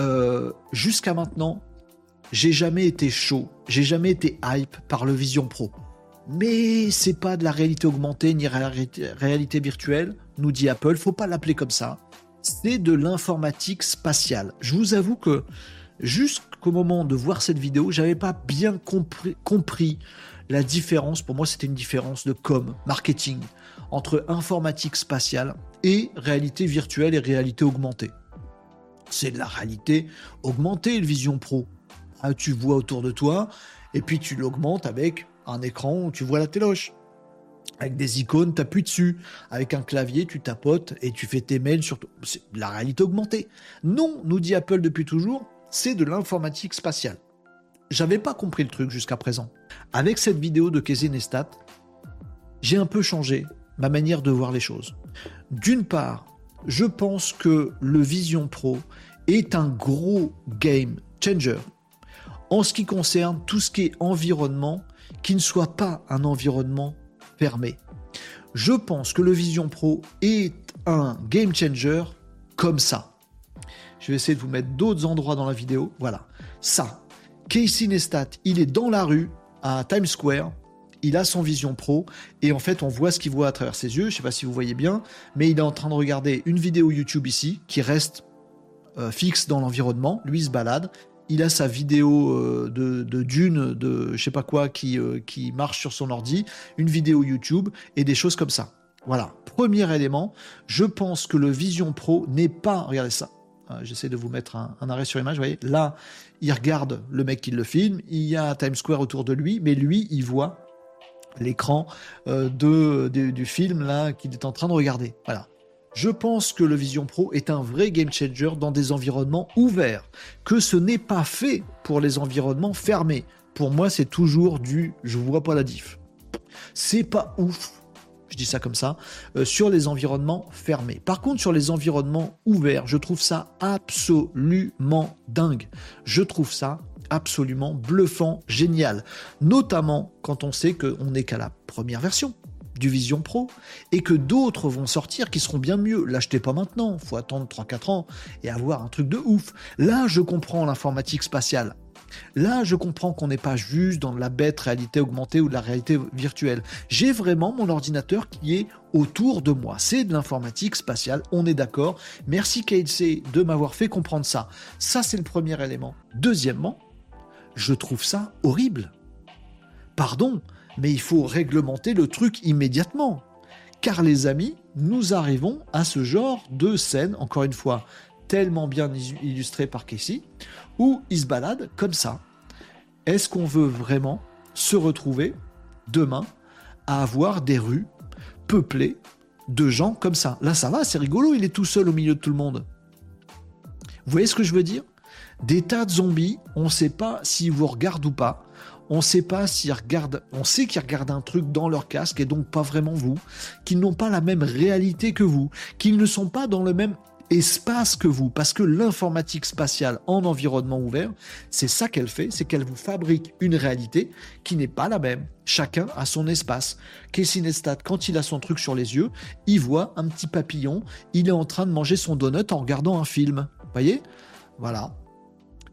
euh, jusqu'à maintenant, j'ai jamais été chaud, j'ai jamais été hype par le Vision Pro. Mais c'est pas de la réalité augmentée ni réalité, virtuelle, nous dit Apple, faut pas l'appeler comme ça. C'est de l'informatique spatiale. Je vous avoue que jusqu'au moment de voir cette vidéo, j'avais pas bien compris, compris la différence. Pour moi, c'était une différence de com, marketing, entre informatique spatiale et réalité virtuelle et réalité augmentée. C'est de la réalité augmentée, Vision Pro. Ah, tu vois autour de toi, et puis tu l'augmentes avec un écran où tu vois la téloche. Avec des icônes, tu appuies dessus. Avec un clavier, tu tapotes et tu fais tes mails sur. C'est la réalité augmentée. Non, nous dit Apple depuis toujours, c'est de l'informatique spatiale. J'avais pas compris le truc jusqu'à présent. Avec cette vidéo de Casey j'ai un peu changé ma manière de voir les choses. D'une part, je pense que le Vision Pro est un gros game changer en ce qui concerne tout ce qui est environnement qui ne soit pas un environnement fermé. Je pense que le Vision Pro est un game changer comme ça. Je vais essayer de vous mettre d'autres endroits dans la vidéo. Voilà, ça. Casey Neistat, il est dans la rue à Times Square. Il a son Vision Pro et en fait on voit ce qu'il voit à travers ses yeux. Je ne sais pas si vous voyez bien, mais il est en train de regarder une vidéo YouTube ici qui reste euh, fixe dans l'environnement. Lui il se balade il a sa vidéo euh, de, Dune, de je sais pas quoi, qui, euh, qui marche sur son ordi, une vidéo YouTube et des choses comme ça. Voilà, premier élément, je pense que le Vision Pro n'est pas, regardez ça, j'essaie de vous mettre un, arrêt sur image, vous voyez, là, il regarde le mec qui le filme, il y a Times Square autour de lui, mais lui, il voit l'écran de, du film là qu'il est en train de regarder. Voilà. Je pense que le Vision Pro est un vrai game changer dans des environnements ouverts, que ce n'est pas fait pour les environnements fermés. Pour moi, c'est toujours du je vois pas la diff. C'est pas ouf, je dis ça comme ça, euh, sur les environnements fermés. Par contre, sur les environnements ouverts, je trouve ça absolument dingue. Je trouve ça absolument bluffant, génial. Notamment quand on sait qu'on n'est qu'à la première version du Vision Pro et que d'autres vont sortir qui seront bien mieux. L'achetez pas maintenant, faut attendre 3-4 ans et avoir un truc de ouf. Là, je comprends l'informatique spatiale. Là, je comprends qu'on n'est pas juste dans la bête réalité augmentée ou de la réalité virtuelle. J'ai vraiment mon ordinateur qui est autour de moi. C'est de l'informatique spatiale, on est d'accord. Merci KLC de m'avoir fait comprendre ça. Ça, c'est le premier élément. Deuxièmement, je trouve ça horrible. Pardon, mais il faut réglementer le truc immédiatement. Car les amis, nous arrivons à ce genre de scène, encore une fois, tellement bien illustré par Casey, où il se balade comme ça. Est-ce qu'on veut vraiment se retrouver demain à avoir des rues peuplées de gens comme ça? Là, ça va, c'est rigolo, il est tout seul au milieu de tout le monde. Vous voyez ce que je veux dire? Des tas de zombies, on ne sait pas s'ils vous regardent ou pas on sait pas s'ils regardent, on sait qu'ils regardent un truc dans leur casque et donc pas vraiment vous, qu'ils n'ont pas la même réalité que vous, qu'ils ne sont pas dans le même espace que vous, parce que l'informatique spatiale en environnement ouvert, c'est ça qu'elle fait, c'est qu'elle vous fabrique une réalité qui n'est pas la même. Chacun a son espace. Casey Neistat, quand il a son truc sur les yeux, il voit un petit papillon, il est en train de manger son donut en regardant un film. Voyez? Voilà.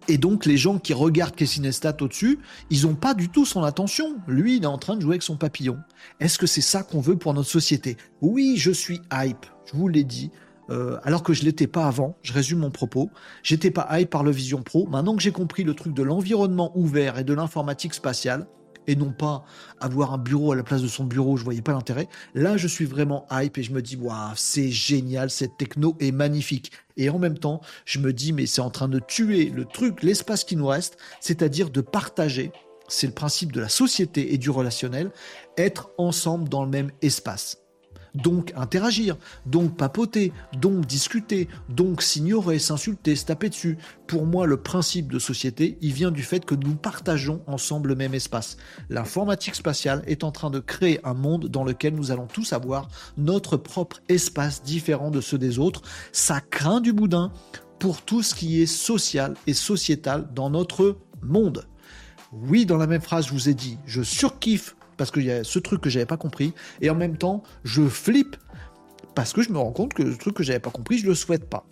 Et donc, les gens qui regardent Casey au-dessus, ils n'ont pas du tout son attention. Lui, il est en train de jouer avec son papillon. Est-ce que c'est ça qu'on veut pour notre société? Oui, je suis hype. Je vous l'ai dit. Euh, alors que je l'étais pas avant, je résume mon propos, j'étais pas hype par le Vision Pro. Maintenant que j'ai compris le truc de l'environnement ouvert et de l'informatique spatiale, et non pas avoir un bureau à la place de son bureau, je voyais pas l'intérêt. Là, je suis vraiment hype et je me dis, waouh, c'est génial, cette techno est magnifique. Et en même temps, je me dis, mais c'est en train de tuer le truc, l'espace qui nous reste, c'est-à-dire de partager. C'est le principe de la société et du relationnel, être ensemble dans le même espace donc interagir, donc papoter, donc discuter, donc s'ignorer, s'insulter, se taper dessus. Pour moi, le principe de société, il vient du fait que nous partageons ensemble le même espace. L'informatique spatiale est en train de créer un monde dans lequel nous allons tous avoir notre propre espace différent de ceux des autres. Ça craint du boudin pour tout ce qui est social et sociétal dans notre monde. Oui, dans la même phrase, je vous ai dit, je surkiffe parce qu'il y a ce truc que j'avais pas compris, et en même temps, je flippe parce que je me rends compte que le truc que j'avais pas compris, je le souhaite pas.